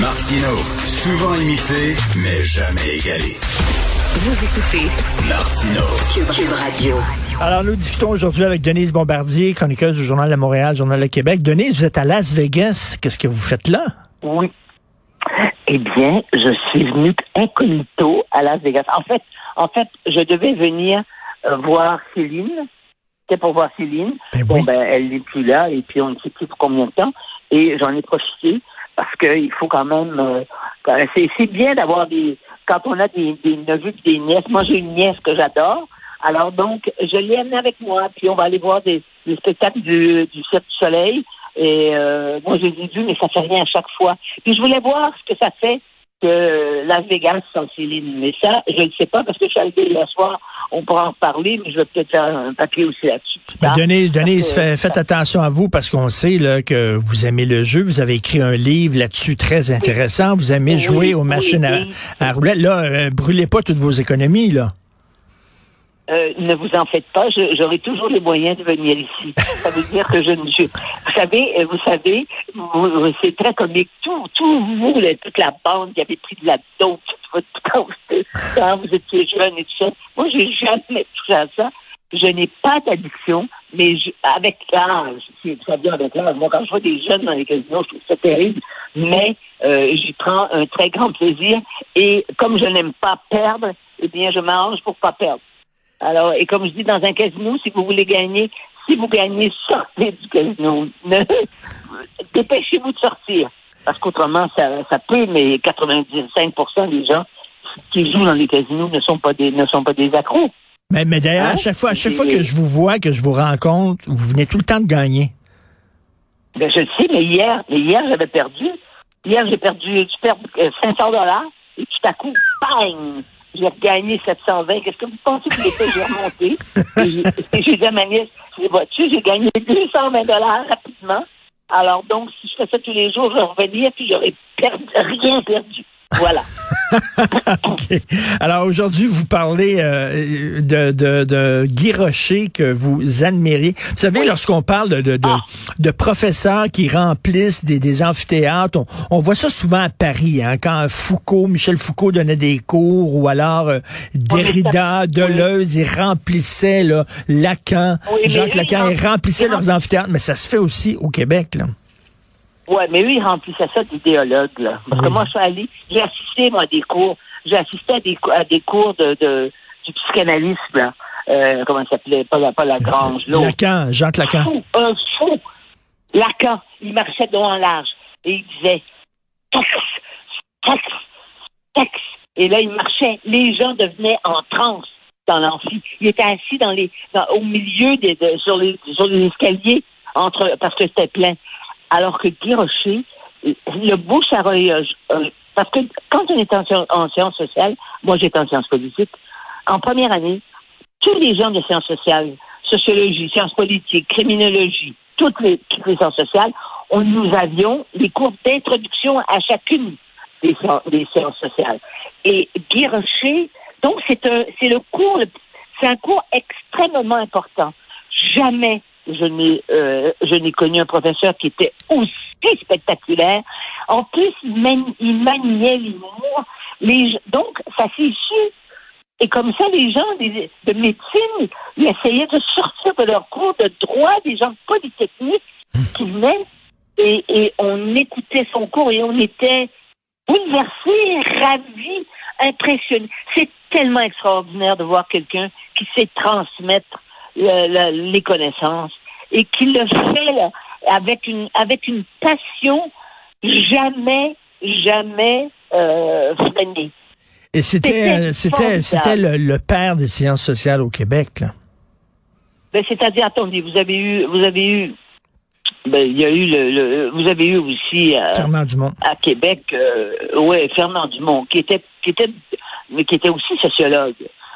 Martino, souvent imité, mais jamais égalé. Vous écoutez Martino, Cube, Cube Radio. Alors, nous discutons aujourd'hui avec Denise Bombardier, chroniqueuse du Journal de Montréal, Journal de Québec. Denise, vous êtes à Las Vegas. Qu'est-ce que vous faites là? Oui. Eh bien, je suis venue incognito à Las Vegas. En fait, en fait, je devais venir euh, voir Céline. C'était pour voir Céline. Ben bon, oui. ben, elle n'est plus là, et puis on ne sait plus pour combien de temps. Et j'en ai profité parce qu'il faut quand même. euh, quand- c'est, c'est bien d'avoir des. Quand on a des, des neveux et des nièces. Moi, j'ai une nièce que j'adore. Alors donc, je l'ai amenée avec moi, puis on va aller voir des, des spectacles du, du Cirque du Soleil. Et euh, moi, je les ai vus, mais ça fait rien à chaque fois. Puis je voulais voir ce que ça fait que Las Vegas sans Céline. Mais ça, je ne sais pas parce que je suis hier soir. On pourra en parler, mais je vais peut-être faire un papier aussi là-dessus. Denise, Denise, fait- faites attention à vous parce qu'on sait là, que vous aimez le jeu. Vous avez écrit un livre là-dessus très intéressant. Vous aimez Oui, jouer aux oui, machines à, oui. à roulettes. Là, euh, brûlez pas toutes vos économies, là. Euh, ne vous en faites pas, j'aurai toujours les moyens de venir ici. Ça veut dire que je ne. je- vous savez, euh, vous savez, c'est très comique. Tout, tout vous, toute la bande qui avait pris de la dope toute votre quand vous- étiez jeune et tout ça. Moi, j'ai jamais touché à ça. Je n'ai pas d'addiction, mais je- avec l'âge, c'est- ça vient avec l'âge. Moi, quand je vois des jeunes dans les casinos, je trouve ça terrible, mais euh, j'y prends un très grand plaisir. Et comme je n'aime pas perdre, eh bien, je m'arrange pour pas perdre. Alors, et comme je dis dans un casino, si vous voulez gagner, si vous gagnez, sortez du casino. Dépêchez-vous de sortir. Parce qu'autrement, ça, ça peut, mais 95% des gens qui jouent dans les casinos ne sont pas des, ne sont pas des accros. Mais, mais d'ailleurs, à Hein? chaque fois, à chaque fois que je vous vois, que je vous rencontre, vous venez tout le temps de gagner. Ben, je le sais, mais hier, mais hier, j'avais perdu. Hier, j'ai perdu, tu perds euh, 500 dollars, et tout à coup, bang! J'ai gagné 720. Qu'est-ce que vous pensez que j'ai fait? J'ai remonté. Et j'ai- dit à ma nièce, j'ai dit, vois-tu, j'ai gagné 220 dollars rapidement. Alors, donc, si je fais ça tous les jours, je revenir, puis j'aurais perdu, rien perdu. Voilà. Alors aujourd'hui, vous parlez euh, de, de, de Guy Rocher que vous admirez. Vous savez, lorsqu'on parle de, de, de, Ah. de professeurs qui remplissent des, des amphithéâtres, on, on voit ça souvent à Paris, hein, quand Foucault, Michel Foucault donnait des cours, ou alors euh, Derrida, Oui. Deleuze, ils remplissaient là, Lacan, Oui, Jacques Lacan, ils ils rem- remplissaient leurs amphithéâtres, mais ça se fait aussi au Québec. Là. Ouais, mais eux, ils remplissaient ça d'idéologues, là. Parce que moi, je suis allée, j'ai assisté, moi, à des cours, j'ai assisté à des, à des cours de, de, du psychanalyste, là. Euh, comment ça s'appelait? Pas pas la Grange, l'autre. Lacan, Jacques Lacan. Fou, un fou. Lacan, il marchait devant en large et il disait texte, texte, texte. Et là, il marchait. Les gens devenaient en transe dans l'amphi. Il était assis dans les, dans- au milieu des, de- sur les, sur les escaliers entre, parce que c'était plein. Alors que Guy Rocher, le bouche à oreille, parce que quand on est en, sci- en sciences sociales, moi j'étais en sciences politiques, en première année, tous les gens de sciences sociales, sociologie, sciences politiques, criminologie, toutes les, les sciences sociales, on, nous avions des cours d'introduction à chacune des, sciences- sociales. Et Guy Rocher, donc c'est un, c'est le cours, c'est un cours extrêmement important. Jamais je n'ai, euh, je n'ai connu un professeur qui était aussi spectaculaire. En plus, il, mani- il maniait l'humour. Les, donc, ça s'est su et comme ça, les gens de médecine, ils essayaient de sortir de leur cours de droit, des gens polytechniques qui venaient et, et on écoutait son cours et on était bouleversés, ravis, impressionnés. C'est tellement extraordinaire de voir quelqu'un qui sait transmettre le- le- les connaissances et qui le fait là, avec une avec une passion jamais jamais euh, freinée. Et c'était, C'était euh, c'était, le, le père des sciences sociales au Québec. Là. Ben, c'est-à-dire, attendez, vous avez eu, vous avez eu ben, il y a eu le, le- vous avez eu aussi euh, Fernand Dumont. à Québec, euh, ouais, Fernand Dumont, qui était, qui était, mais qui était aussi sociologue,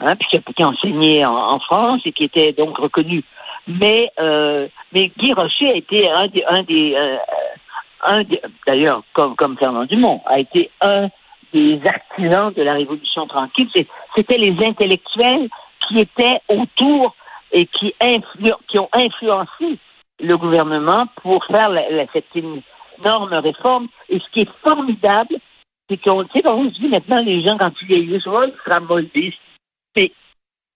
hein, puis qui qui a enseigné en, en France et qui était donc reconnu. Mais, euh, mais Guy Rocher a été un des, un des, euh, un d'ailleurs, comme, comme Fernand Dumont, a été un des artisans de la Révolution tranquille. C'était les intellectuels qui étaient autour et qui, influ- qui ont influencé le gouvernement pour faire cette énorme réforme. Et ce qui est formidable, c'est qu'on tu sais, on se dit maintenant, les gens, quand ils vieillissent, ils sera moldés. Mais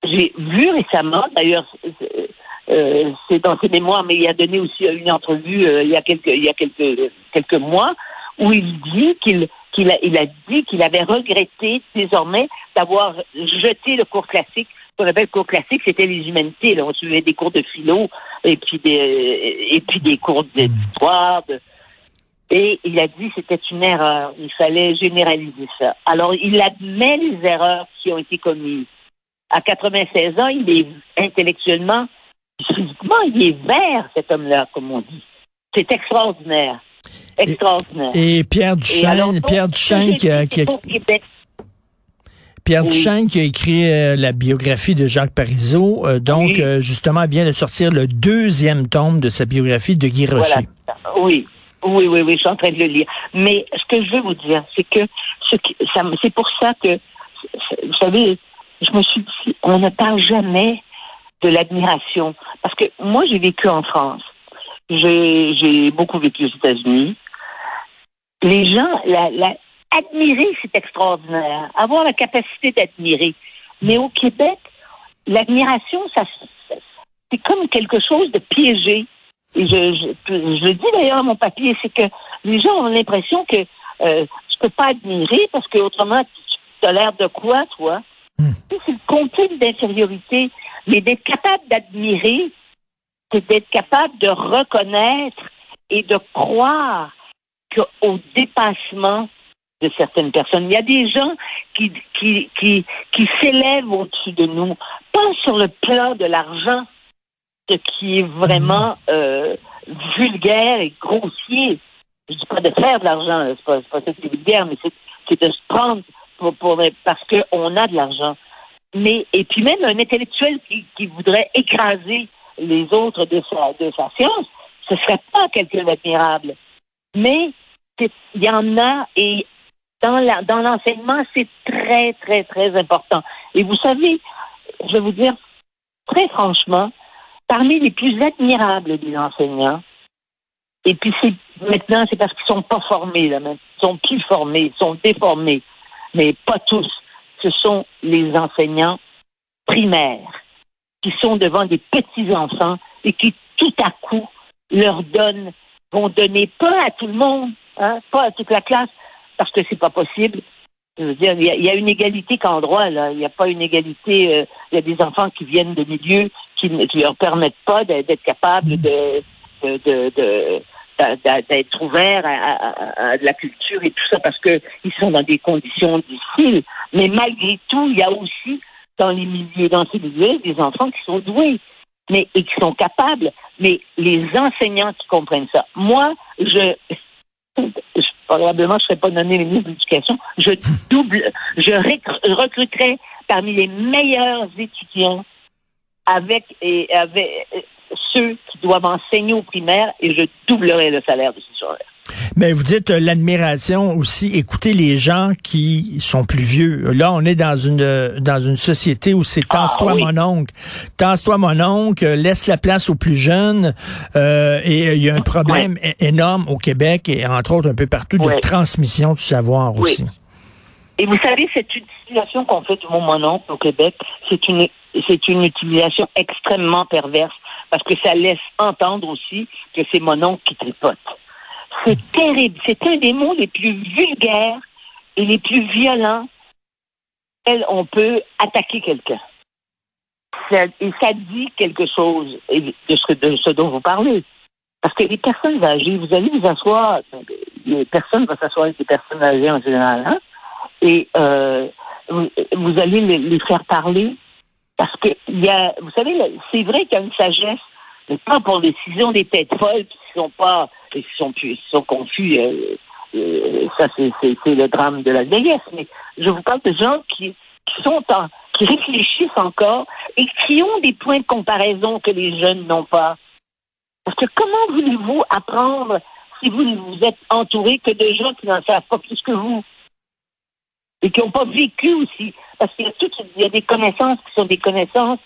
j'ai vu récemment, d'ailleurs, c'est- euh, c'est dans ses mémoires, mais il a donné aussi une entrevue euh, il y a quelques il y a quelques quelques mois où il dit qu'il qu'il a il a dit qu'il avait regretté désormais d'avoir jeté le cours classique. Ce qu'on appelle cours classique, c'était les humanités. Là. On suivait des cours de philo et puis des et puis des cours d'histoire. De, et il a dit que c'était une erreur. Il fallait généraliser ça. Alors, il admet les erreurs qui ont été commises. À 96 ans, il est intellectuellement, physiquement, il est vert, cet homme-là, comme on dit. C'est extraordinaire. Extraordinaire. Et Pierre Et alors, Duchesne, donc, Pierre Duchesne qui a, qui. Pierre Oui. Duchesne qui a écrit euh, la biographie de Jacques Parizeau, euh, donc Oui. euh, justement vient de sortir le deuxième tome de sa biographie de Guy Rocher. Voilà. Oui. Oui, oui, oui, je suis en train de le lire. Mais ce que je veux vous dire, c'est que ce c'est pour ça que, vous savez, je me suis dit, on ne parle jamais de l'admiration. Parce que moi, j'ai vécu en France. J'ai beaucoup vécu aux États-Unis. Les gens, la, la, admirer, c'est extraordinaire. Avoir la capacité d'admirer. Mais au Québec, l'admiration, ça, c'est comme quelque chose de piégé. Et je, je, je le dis d'ailleurs à mon papier, c'est que les gens ont l'impression que euh, tu peux pas admirer parce que autrement tu l'air de quoi, toi? Hmm. C'est le complexe d'infériorité. Mais d'être capable d'admirer, c'est d'être capable de reconnaître et de croire qu'au dépassement de certaines personnes. Il y a des gens qui, qui, qui, qui s'élèvent au-dessus de nous, pas sur le plan de l'argent, ce qui est vraiment euh, vulgaire et grossier. Je dis pas de faire de l'argent, c'est pas, c'est pas ça qui est vulgaire, mais c'est, c'est de se prendre pour, pour, parce qu'on a de l'argent. Mais, et puis même un intellectuel qui, voudrait écraser les autres de sa, de sa science, ce serait pas quelqu'un d'admirable. Mais il y en a et dans la, dans l'enseignement, c'est très, très, très important. Et vous savez, je vais vous dire, très franchement, parmi les plus admirables des enseignants, et puis c'est maintenant, c'est parce qu'ils sont pas formés, là, même. Ils sont plus formés, ils sont déformés. Mais pas tous. Ce sont les enseignants primaires qui sont devant des petits-enfants et qui, tout à coup, leur donnent, vont donner pas à tout le monde, hein, pas à toute la classe, parce que c'est pas possible. Je veux dire, il y y a une égalité qu'en droit, là. Il n'y a pas une égalité. euh, il y a des enfants qui viennent de milieux qui ne leur permettent pas d'être capables de, de, de, de- d'être ouverts à, à- à- de la culture et tout ça parce que ils sont dans des conditions difficiles. Mais malgré tout, il y a aussi dans les milieux, dans ces milieux, des enfants qui sont doués, mais et qui sont capables. Mais les enseignants qui comprennent ça. Moi, je, je probablement je serais pas nommé ministre de l'Éducation. Je double, je recr- recruterais parmi les meilleurs étudiants avec et avec ceux qui doivent enseigner au primaire et je doublerais le salaire de ces gens-là. Mais vous dites euh, l'admiration aussi, écoutez les gens qui sont plus vieux. Là, on est dans une euh, dans une société où c'est tasse-toi Ah, oui. mon oncle, tasse-toi mon oncle, euh, laisse la place aux plus jeunes. Et il y a un problème énorme au Québec et entre autres un peu partout de transmission du savoir aussi. Et vous savez, cette utilisation qu'on fait du mot mon oncle au Québec, c'est une, c'est une utilisation extrêmement perverse parce que ça laisse entendre aussi que c'est mon oncle qui tripote. C'est terrible. C'est un des mots les plus vulgaires et les plus violents auxquels on peut attaquer quelqu'un. Et ça dit quelque chose de ce, de ce dont vous parlez. Parce que les personnes âgées, vous allez vous asseoir, les personnes vont s'asseoir avec les personnes âgées en général, hein, et euh, vous, allez les faire parler parce que y a, vous savez, c'est vrai qu'il y a une sagesse, pas pour les décisions des têtes folles, puis sont pas, ils sont ils sont confus. euh, euh, ça, c'est le drame de la vieillesse. Mais je vous parle de gens qui, qui sont en, qui réfléchissent encore et qui ont des points de comparaison que les jeunes n'ont pas. Parce que comment voulez-vous apprendre si vous ne vous êtes entouré que de gens qui n'en savent pas plus que vous? Et qui n'ont pas vécu aussi? Parce qu'il y a des connaissances qui sont des connaissances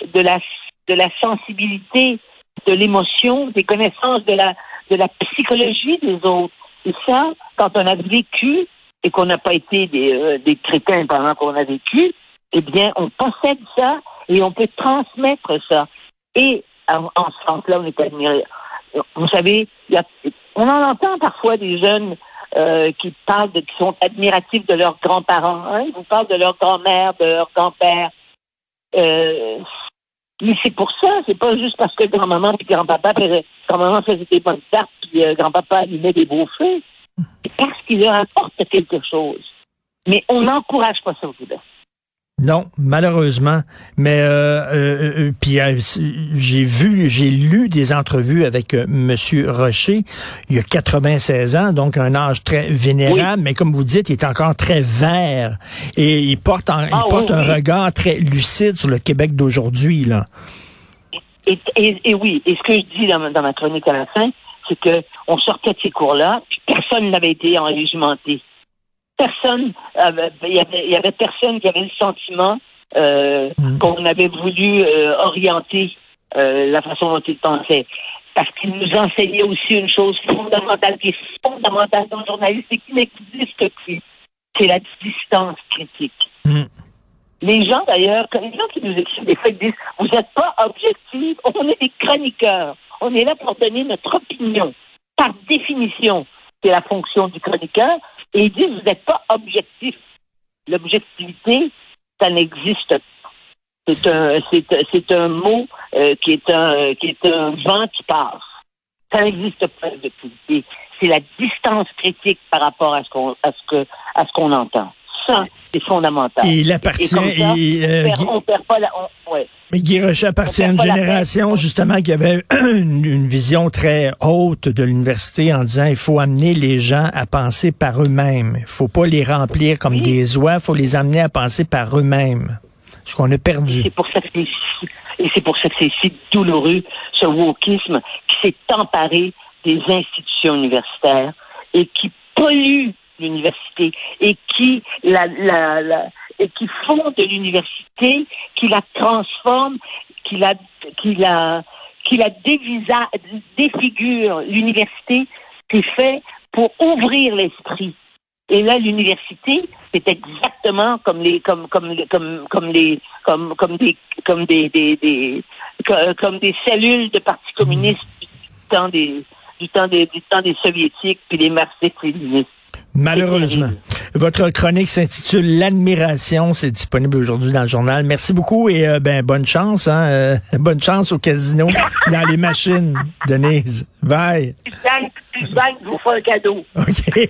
de la, de la sensibilité, de l'émotion, des connaissances de la, de la psychologie des autres. Et ça, quand on a vécu et qu'on n'a pas été des, euh, des crétins pendant qu'on a vécu, eh bien, on possède ça et on peut transmettre ça. Et en, ce sens-là, on est admiré. Vous savez, on en entend parfois des jeunes euh, qui parlent, de, qui sont admiratifs de leurs grands-parents. Hein? Ils vous parlent de leur grand-mère, de leur grand-père. Euh, mais c'est pour ça, c'est pas juste parce que grand-maman et grand-papa, grand-maman faisait des bonnes tartes, puis euh, grand-papa allumait des beaux feux. C'est parce qu'il leur apporte quelque chose. Mais on n'encourage pas ça au Québec. Non, malheureusement. Mais euh, euh, euh, puis euh, j'ai vu, j'ai lu des entrevues avec Monsieur Rocher. Il a 96 ans, donc un âge très vénérable. Mais comme vous dites, il est encore très vert et il porte, en- il Ah, porte oui, un oui. regard très lucide sur le Québec d'aujourd'hui là. Et, et, et oui, et ce que je dis dans, ma- dans ma chronique à la fin, c'est que on sortait de ces cours-là, puis personne n'avait été enrégimenté. Personne, avait- il y avait, il y avait personne qui avait le sentiment euh, Mm. qu'on avait voulu euh, orienter euh, la façon dont il pensait. Parce qu'il nous enseignait aussi une chose fondamentale, qui est fondamentale dans le journalisme et qui n'existe plus. C'est la distance critique. Mm. Les gens, d'ailleurs, les gens qui nous écrivent des fois ils disent Vous n'êtes pas objectifs, on est des chroniqueurs. On est là pour donner notre opinion. Par définition, c'est la fonction du chroniqueur. Et ils disent Vous n'êtes pas objectif. L'objectivité, ça n'existe pas. C'est un, c'est, c'est un mot euh, qui est un, qui est un vent qui passe. Ça n'existe pas l'objectivité. C'est la distance critique par rapport à ce qu'on, à ce que, à ce qu'on entend. Ça, c'est fondamental. Et il Et appartient. comme ça, et, euh, on, perd, on perd pas la. on- ouais. Mais Guy Rocher appartient à une génération justement qui avait une, une vision très haute de l'université en disant il faut amener les gens à penser par eux-mêmes. Il faut pas les remplir comme Oui. des oies, il faut les amener à penser par eux-mêmes. Ce qu'on a perdu. C'est pour ça que c'est si, et c'est pour ça que c'est si douloureux, ce wokisme qui s'est emparé des institutions universitaires et qui pollue l'université et qui la, la, la- qui font de l'université, qui la transforme, qui la qui la qui la dévisa, défigure l'université, c'est fait pour ouvrir l'esprit. Et là, l'université, c'est exactement comme les, comme, comme, comme, comme les, comme, comme des, comme des, des, des- co- comme des cellules de parti communiste du temps des, du temps des, du temps des soviétiques puis des marxistes-léninistes. Malheureusement. Votre chronique s'intitule L'admiration. C'est disponible aujourd'hui dans le journal. Merci beaucoup et euh, ben bonne chance. Hein, euh, bonne chance au casino, dans les machines, Denise. Bye. Suzanne vous un cadeau. OK.